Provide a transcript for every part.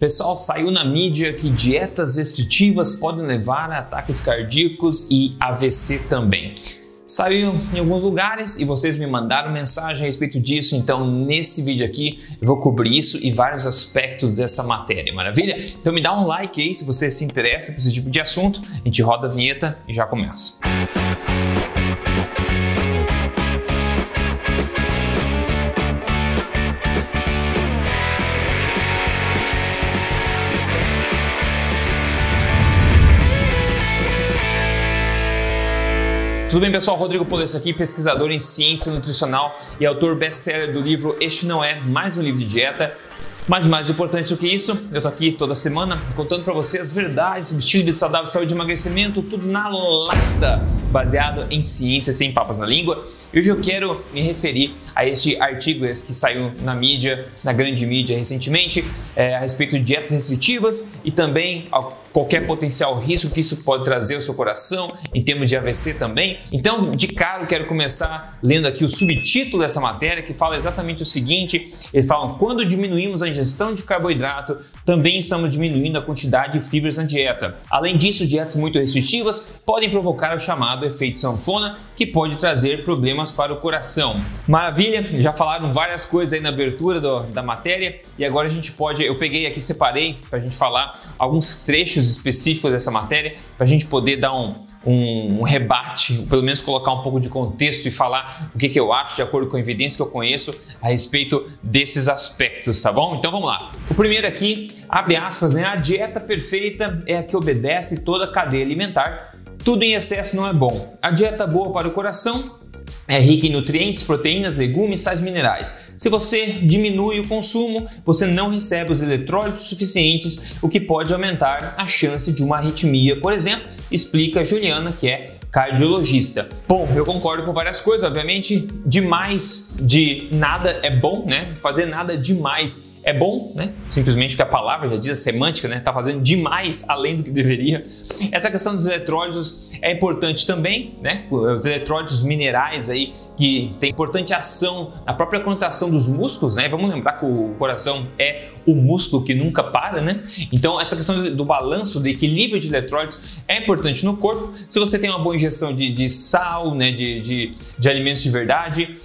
Pessoal, saiu na mídia que dietas restritivas podem levar a ataques cardíacos e AVC também. Saiu em alguns lugares e vocês me mandaram mensagem a respeito disso, então nesse vídeo aqui eu vou cobrir isso e vários aspectos dessa matéria, maravilha? Então me dá um like aí se você se interessa por esse tipo de assunto, a gente roda a vinheta e já começa. Tudo bem, pessoal? Rodrigo Polesso aqui, pesquisador em ciência nutricional e autor best-seller do livro Este Não É Mais Um Livro de Dieta. Mas mais importante do que isso, eu tô aqui toda semana contando para você as verdades sobre estilo de vida saudável, saúde e emagrecimento, tudo na lata, baseado em ciência, sem papas na língua. E hoje eu quero me referir a este artigo que saiu na mídia, na grande mídia recentemente, é, a respeito de dietas restritivas e também ao qualquer potencial risco que isso pode trazer ao seu coração, em termos de AVC também. Então, de cara, eu quero começar lendo aqui o subtítulo dessa matéria, que fala exatamente o seguinte: ele fala, quando diminuímos a ingestão de carboidrato, também estamos diminuindo a quantidade de fibras na dieta. Além disso, dietas muito restritivas podem provocar o chamado efeito sanfona, que pode trazer problemas para o coração. Maravilha, já falaram várias coisas aí na abertura do, da matéria e agora a gente pode, eu peguei aqui, separei para a gente falar alguns trechos específicos dessa matéria para a gente poder dar um, um, um, rebate, pelo menos colocar um pouco de contexto e falar o que, que eu acho, de acordo com a evidência que eu conheço, a respeito desses aspectos, tá bom? Então vamos lá. O primeiro aqui, abre aspas, né? A dieta perfeita é a que obedece toda a cadeia alimentar. Tudo em excesso não é bom. A dieta boa para o coração é rica em nutrientes, proteínas, legumes, sais minerais. Se você diminui o consumo, você não recebe os eletrólitos suficientes, o que pode aumentar a chance de uma arritmia, por exemplo, explica Juliana, que é cardiologista. Bom, eu concordo com várias coisas, obviamente, demais de nada é bom, né? Fazer nada demais é bom, né? Simplesmente porque a palavra já diz a semântica, né? Tá fazendo demais além do que deveria. Essa questão dos eletrólitos é importante também, né? Os eletrólitos minerais aí que tem importante ação na própria contação dos músculos, né? Vamos lembrar que o coração é o músculo que nunca para, né? Então essa questão do balanço, do equilíbrio de eletrólitos é importante no corpo. Se você tem uma boa ingestão de, de sal, né? De, de, de alimentos de verdade,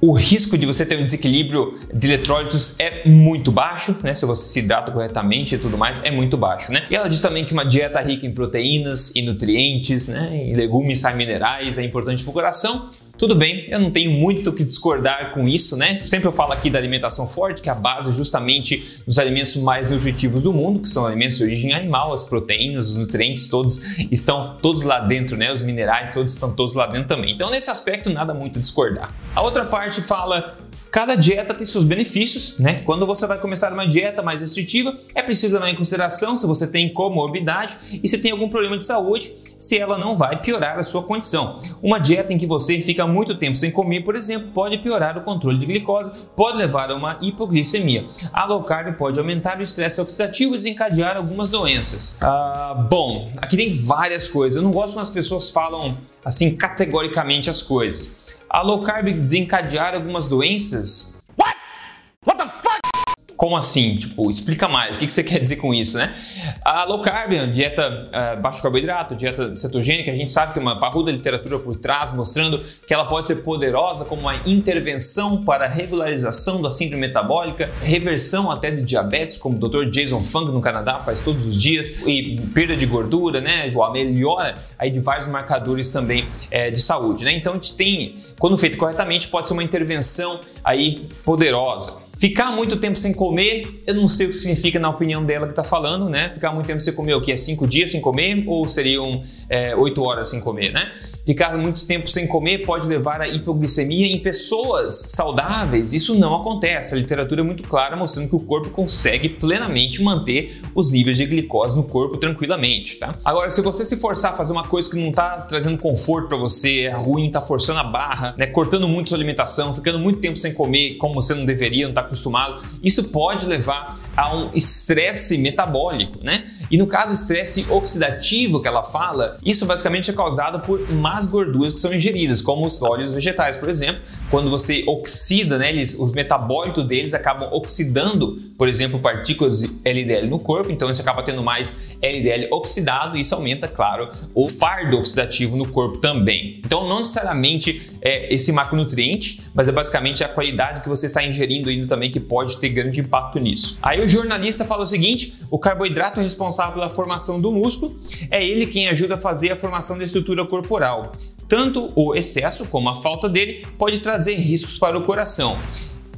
o risco de você ter um desequilíbrio de eletrólitos é muito baixo, né? Se você se hidrata corretamente e tudo mais, é muito baixo, né? E ela diz também que uma dieta rica em proteínas e nutrientes, né? Em legumes, sais minerais é importante para o coração. Tudo bem, eu não tenho muito o que discordar com isso, né? Sempre eu falo aqui da alimentação forte, que é a base justamente dos alimentos mais nutritivos do mundo, que são alimentos de origem animal, as proteínas, os nutrientes, todos estão todos lá dentro, né? Os minerais, todos estão todos lá dentro também. Então, nesse aspecto, nada muito a discordar. A outra parte fala Cada dieta tem seus benefícios, né? Quando você vai começar uma dieta mais restritiva, é preciso levar em consideração se você tem comorbidade e se tem algum problema de saúde se ela não vai piorar a sua condição. Uma dieta em que você fica muito tempo sem comer, por exemplo, pode piorar o controle de glicose, pode levar a uma hipoglicemia. A low carb pode aumentar o estresse oxidativo e desencadear algumas doenças. Ah, bom, aqui tem várias coisas. Eu não gosto quando as pessoas falam assim categoricamente as coisas. A low carb desencadear algumas doenças como assim? Tipo, explica mais. O que você quer dizer com isso, né? A low carb, dieta uh, baixo carboidrato, dieta cetogênica, a gente sabe que tem uma parruda literatura por trás mostrando que ela pode ser poderosa como uma intervenção para regularização da síndrome metabólica, reversão até de diabetes, como o Dr. Jason Fung no Canadá faz todos os dias, e perda de gordura, né? A melhora aí de vários marcadores também é, de saúde, né? Então a gente tem, quando feito corretamente, pode ser uma intervenção aí poderosa. Ficar muito tempo sem comer, eu não sei o que significa na opinião dela que está falando, né? Ficar muito tempo sem comer, o que? É cinco dias sem comer ou seriam é, oito horas sem comer, né? Ficar muito tempo sem comer pode levar a hipoglicemia em pessoas saudáveis. Isso não acontece. A literatura é muito clara mostrando que o corpo consegue plenamente manter os níveis de glicose no corpo tranquilamente, tá? Agora, se você se forçar a fazer uma coisa que não está trazendo conforto para você, é ruim, está forçando a barra, né? Cortando muito sua alimentação, ficando muito tempo sem comer como você não deveria, não está acostumado, isso pode levar a um estresse metabólico, né? E no caso, estresse oxidativo que ela fala, isso basicamente é causado por más gorduras que são ingeridas, como os óleos vegetais, por exemplo. Quando você oxida, né, eles, os metabólitos deles acabam oxidando, por exemplo, partículas de LDL no corpo, então isso acaba tendo mais LDL oxidado e isso aumenta, claro, o fardo oxidativo no corpo também. Então, não necessariamente é esse macronutriente, mas é basicamente a qualidade que você está ingerindo ainda também que pode ter grande impacto nisso. Aí o jornalista fala o seguinte: o carboidrato é responsável pela formação do músculo, é ele quem ajuda a fazer a formação da estrutura corporal. Tanto o excesso como a falta dele pode trazer riscos para o coração.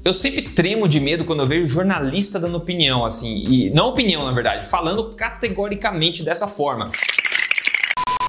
Eu sempre tremo de medo quando eu vejo jornalista dando opinião, assim, e não opinião na verdade, falando categoricamente dessa forma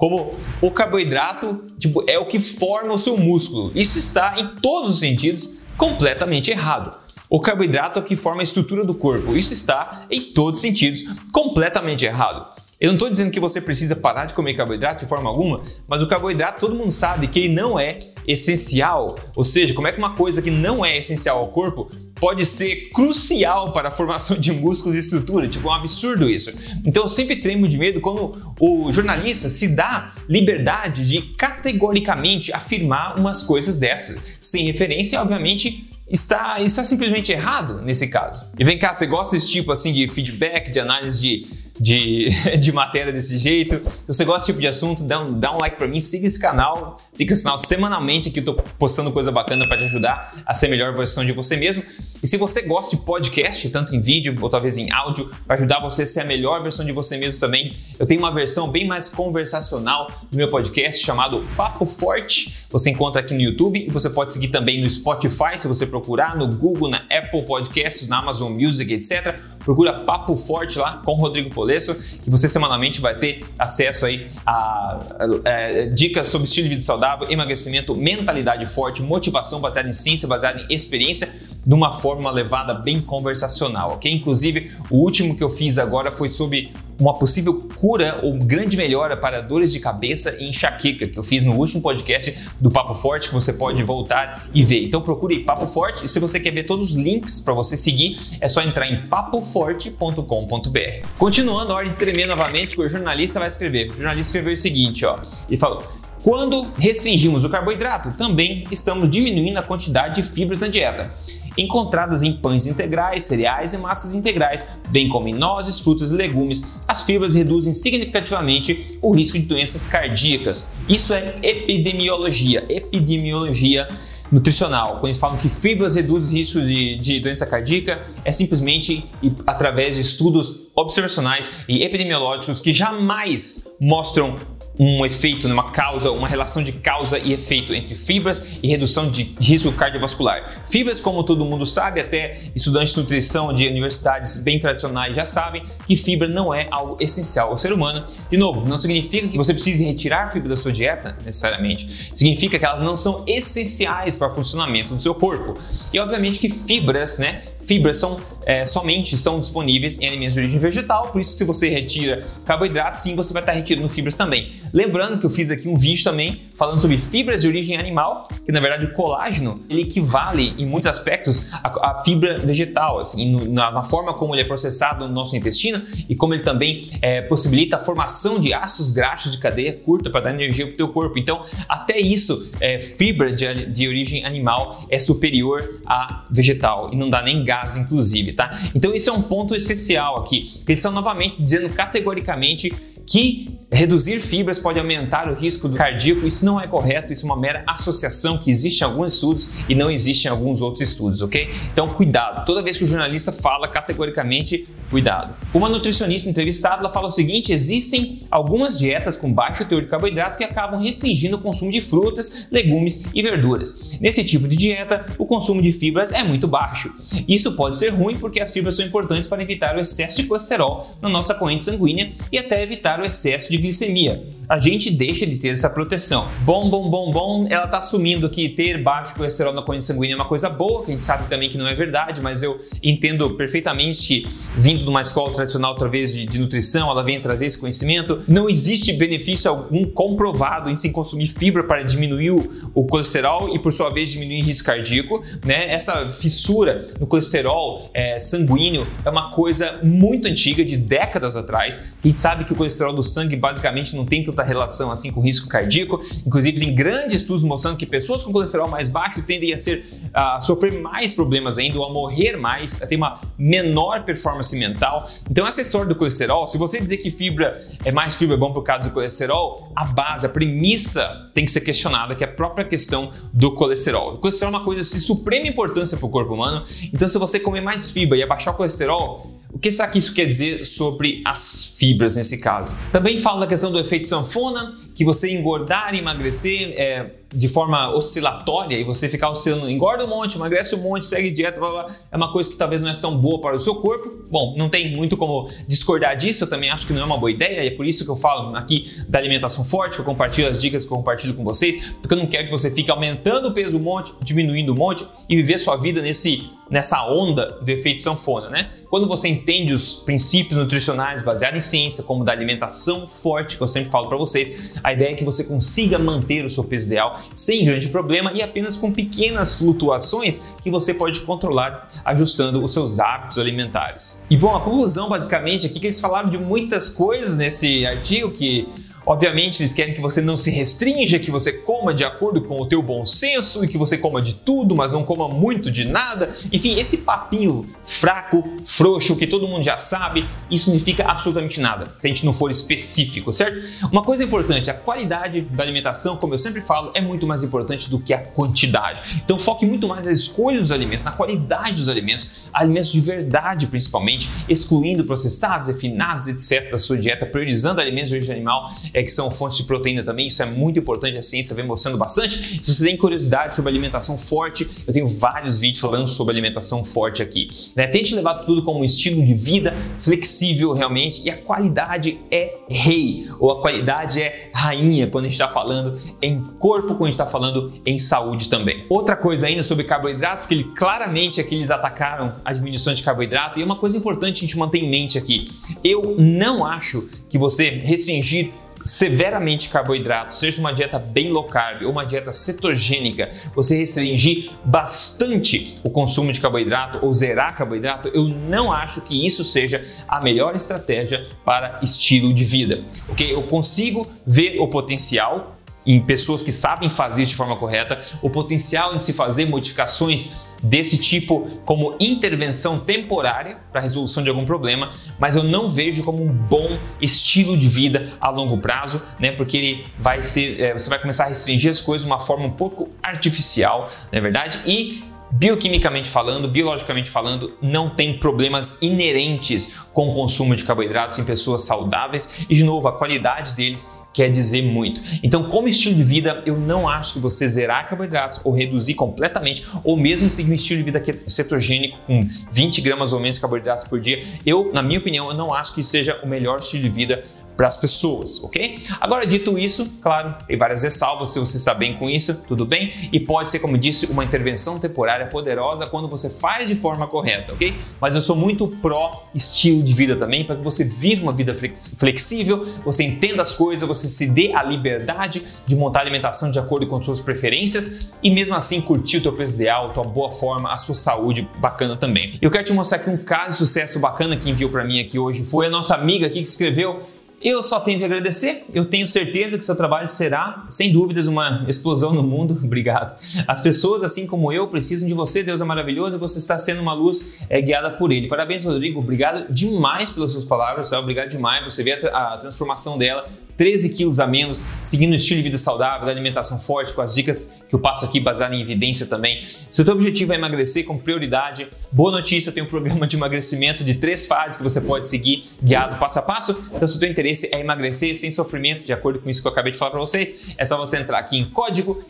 como o carboidrato tipo, é o que forma o seu músculo. Isso está em todos os sentidos completamente errado. O carboidrato é o que forma a estrutura do corpo. Isso está em todos os sentidos completamente errado. Eu não estou dizendo que você precisa parar de comer carboidrato de forma alguma, mas o carboidrato todo mundo sabe que ele não é essencial. Ou seja, como é que uma coisa que não é essencial ao corpo pode ser crucial para a formação de músculos e estrutura. Tipo, é um absurdo isso. Então eu sempre tremo de medo quando o jornalista se dá liberdade de categoricamente afirmar umas coisas dessas, sem referência, obviamente. Está, está simplesmente errado nesse caso. E vem cá, você gosta desse tipo assim de feedback, de análise de de, de matéria desse jeito. Se você gosta desse tipo de assunto, dá um, dá um like para mim, siga esse canal, siga esse canal semanalmente que eu tô postando coisa bacana para te ajudar a ser a melhor versão de você mesmo. E se você gosta de podcast, tanto em vídeo ou talvez em áudio, para ajudar você a ser a melhor versão de você mesmo também, eu tenho uma versão bem mais conversacional do meu podcast chamado Papo Forte. Você encontra aqui no YouTube e você pode seguir também no Spotify, se você procurar, no Google, na Apple Podcasts, na Amazon Music, etc. Procura Papo Forte lá com Rodrigo Polesso, que você semanalmente vai ter acesso aí a, a, a, a dicas sobre estilo de vida saudável, emagrecimento, mentalidade forte, motivação baseada em ciência, baseada em experiência de uma forma levada bem conversacional, ok? Inclusive, o último que eu fiz agora foi sobre uma possível cura ou grande melhora para dores de cabeça e enxaqueca, que eu fiz no último podcast do Papo Forte, que você pode voltar e ver. Então procure Papo Forte e se você quer ver todos os links para você seguir, é só entrar em papoforte.com.br. Continuando a ordem de tremer novamente, que o jornalista vai escrever. O jornalista escreveu o seguinte, ó, e falou: quando restringimos o carboidrato, também estamos diminuindo a quantidade de fibras na dieta encontradas em pães integrais, cereais e massas integrais, bem como em nozes, frutas e legumes. As fibras reduzem significativamente o risco de doenças cardíacas. Isso é epidemiologia, epidemiologia nutricional. Quando eles falam que fibras reduzem o risco de, de doença cardíaca, é simplesmente através de estudos observacionais e epidemiológicos que jamais mostram um efeito, uma causa, uma relação de causa e efeito entre fibras e redução de risco cardiovascular. Fibras, como todo mundo sabe, até estudantes de nutrição de universidades bem tradicionais já sabem que fibra não é algo essencial ao ser humano. De novo, não significa que você precise retirar fibra da sua dieta necessariamente. Significa que elas não são essenciais para o funcionamento do seu corpo. E obviamente que fibras, né, fibras são é, somente estão disponíveis em alimentos de origem vegetal, por isso se você retira carboidratos, sim, você vai estar retirando fibras também. Lembrando que eu fiz aqui um vídeo também falando sobre fibras de origem animal, que na verdade o colágeno ele equivale em muitos aspectos à, à fibra vegetal, assim, no, na, na, forma como ele é processado no nosso intestino e como ele também é, possibilita a formação de ácidos graxos de cadeia curta para dar energia para o teu corpo. Então, até isso, é, fibra de, de origem animal é superior à vegetal e não dá nem gás, inclusive, tá? Então, isso é um ponto essencial aqui. Eles estão novamente dizendo categoricamente que reduzir fibras pode aumentar o risco do cardíaco. Isso não é correto, isso é uma mera associação que existe em alguns estudos e não existe em alguns outros estudos, ok? Então, cuidado. Toda vez que o jornalista fala categoricamente, cuidado. Uma nutricionista entrevistada fala o seguinte: existem algumas dietas com baixo teor de carboidrato que acabam restringindo o consumo de frutas, legumes e verduras. Nesse tipo de dieta, o consumo de fibras é muito baixo. Isso pode ser ruim porque as fibras são importantes para evitar o excesso de colesterol na nossa corrente sanguínea e até evitar o excesso de glicemia. A gente deixa de ter essa proteção. Bom, bom, bom, bom, ela está assumindo que ter baixo colesterol na corrente sanguínea é uma coisa boa, que a gente sabe também que não é verdade, mas eu entendo perfeitamente, vindo de uma escola tradicional através de, de nutrição, ela vem trazer esse conhecimento. Não existe benefício algum comprovado em se consumir fibra para diminuir o, colesterol e, por sua talvez diminuir risco cardíaco, né? Essa fissura no colesterol é, sanguíneo é uma coisa muito antiga, de décadas atrás. A gente sabe que o colesterol do sangue basicamente não tem tanta relação assim com risco cardíaco. Inclusive, tem grandes estudos mostrando que pessoas com colesterol mais baixo tendem a, ser, a sofrer mais problemas ainda, ou a morrer mais, a ter uma menor performance mental. Então, essa história do colesterol, se você dizer que fibra é mais fibra é bom por causa do colesterol, a base, a premissa tem que ser questionada, que é a própria questão do colesterol. O colesterol é uma coisa de suprema importância para o corpo humano. Então, se você comer mais fibra e abaixar o colesterol, o que será que isso quer dizer sobre as fibras nesse caso? Também fala da questão do efeito sanfona, que você engordar e emagrecer é, de forma oscilatória e você ficar oscilando, engorda um monte, emagrece um monte, segue dieta, blá, blá, é uma coisa que talvez não é tão boa para o seu corpo. Bom, não tem muito como discordar disso, eu também acho que não é uma boa ideia e é por isso que eu falo aqui da alimentação forte, que eu compartilho as dicas que eu compartilho com vocês, porque eu não quero que você fique aumentando o peso um monte, diminuindo um monte e viver sua vida nesse nessa onda do efeito sanfona, né? Quando você entende os princípios nutricionais baseados em ciência, como da alimentação forte, que eu sempre falo para vocês, a ideia é que você consiga manter o seu peso ideal sem grande problema e apenas com pequenas flutuações que você pode controlar ajustando os seus hábitos alimentares. E bom, a conclusão basicamente aqui é que eles falaram de muitas coisas nesse artigo que Obviamente, eles querem que você não se restrinja, que você coma de acordo com o teu bom senso e que você coma de tudo, mas não coma muito de nada. Enfim, esse papinho fraco, frouxo, que todo mundo já sabe, isso não significa absolutamente nada, se a gente não for específico, certo? Uma coisa importante, a qualidade da alimentação, como eu sempre falo, é muito mais importante do que a quantidade. Então foque muito mais na escolha dos alimentos, na qualidade dos alimentos, alimentos de verdade principalmente, excluindo processados, refinados, etc. da sua dieta, priorizando alimentos de origem animal é, que são fontes de proteína também. Isso é muito importante, a ciência vem mostrando bastante. Se você tem curiosidade sobre alimentação forte, eu tenho vários vídeos falando sobre alimentação forte aqui. Né? Tente levar tudo como um estilo de vida flexível realmente e a qualidade é rei, ou a qualidade é rainha quando a gente está falando em corpo, quando a gente está falando em saúde também. Outra coisa ainda sobre carboidrato, porque ele claramente aqui eles atacaram a diminuição de carboidrato e é uma coisa importante a gente manter em mente aqui. Eu não acho que você restringir severamente carboidrato, seja uma dieta bem low carb ou uma dieta cetogênica, você restringir bastante o consumo de carboidrato ou zerar carboidrato, eu não acho que isso seja a melhor estratégia para estilo de vida. Ok? Eu consigo ver o potencial em pessoas que sabem fazer isso de forma correta, o potencial em se fazer modificações desse tipo como intervenção temporária para a resolução de algum problema, mas eu não vejo como um bom estilo de vida a longo prazo, né? Porque ele vai ser, é, você vai começar a restringir as coisas de uma forma um pouco artificial, não é verdade? E bioquimicamente falando, biologicamente falando, não tem problemas inerentes com o consumo de carboidratos em pessoas saudáveis e, de novo, a qualidade deles quer dizer muito. Então, como estilo de vida, eu não acho que você zerar carboidratos ou reduzir completamente, ou mesmo seguir um estilo de vida cetogênico com 20 gramas ou menos de carboidratos por dia, eu, na minha opinião, eu não acho que seja o melhor estilo de vida para as pessoas, ok? Agora, dito isso, claro, tem várias ressalvas, se você está bem com isso, tudo bem? E pode ser, como disse, uma intervenção temporária poderosa quando você faz de forma correta, ok? Mas eu sou muito pró estilo de vida também, para que você viva uma vida flexível, você entenda as coisas, você se dê a liberdade de montar a alimentação de acordo com as suas preferências e mesmo assim curtir o teu peso ideal, a tua boa forma, a sua saúde bacana também. Eu quero te mostrar aqui um caso de sucesso bacana que enviou para mim aqui hoje. Foi a nossa amiga aqui que escreveu eu só tenho que agradecer. Eu tenho certeza que seu trabalho será, sem dúvidas, uma explosão no mundo. Obrigado. As pessoas, assim como eu, precisam de você. Deus é maravilhoso e você está sendo uma luz é, guiada por Ele. Parabéns, Rodrigo. Obrigado demais pelas suas palavras. Tá? Obrigado demais. Você vê a, a transformação dela 13 quilos a menos, seguindo um estilo de vida saudável, da alimentação forte, com as dicas que eu passo aqui baseadas em evidência também. Se o teu objetivo é emagrecer com prioridade, boa notícia, eu tenho um programa de emagrecimento de três fases que você pode seguir guiado passo a passo. Então, se o teu interesse é emagrecer sem sofrimento, de acordo com isso que eu acabei de falar para vocês, é só você entrar aqui em código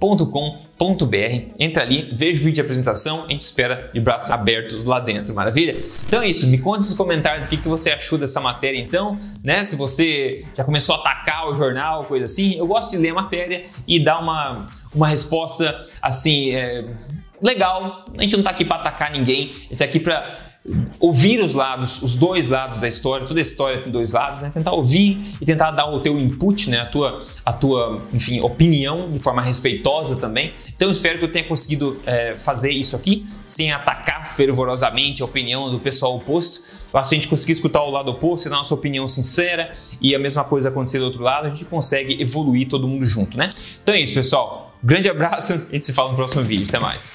emagrecerdevez.com.br. Entra ali, veja o vídeo de apresentação, a gente espera de braços abertos lá dentro, maravilha? Então é isso, me conta nos comentários o que você achou dessa matéria então, né? Se você já começou a atacar o jornal, coisa assim. Eu gosto de ler a matéria e dar uma, uma resposta assim, é, legal. A gente não está aqui para atacar ninguém, a gente está aqui para ouvir os lados, os dois lados da história, toda a história tem dois lados, né? Tentar ouvir e tentar dar o teu input, né? A tua, a tua, enfim, opinião de forma respeitosa também. Então espero que eu tenha conseguido é, fazer isso aqui sem atacar fervorosamente a opinião do pessoal oposto. Se a gente conseguir escutar o lado oposto e dar nossa opinião sincera e a mesma coisa acontecer do outro lado, a gente consegue evoluir todo mundo junto, né? Então é isso, pessoal. Grande abraço, a gente se fala no próximo vídeo. Até mais.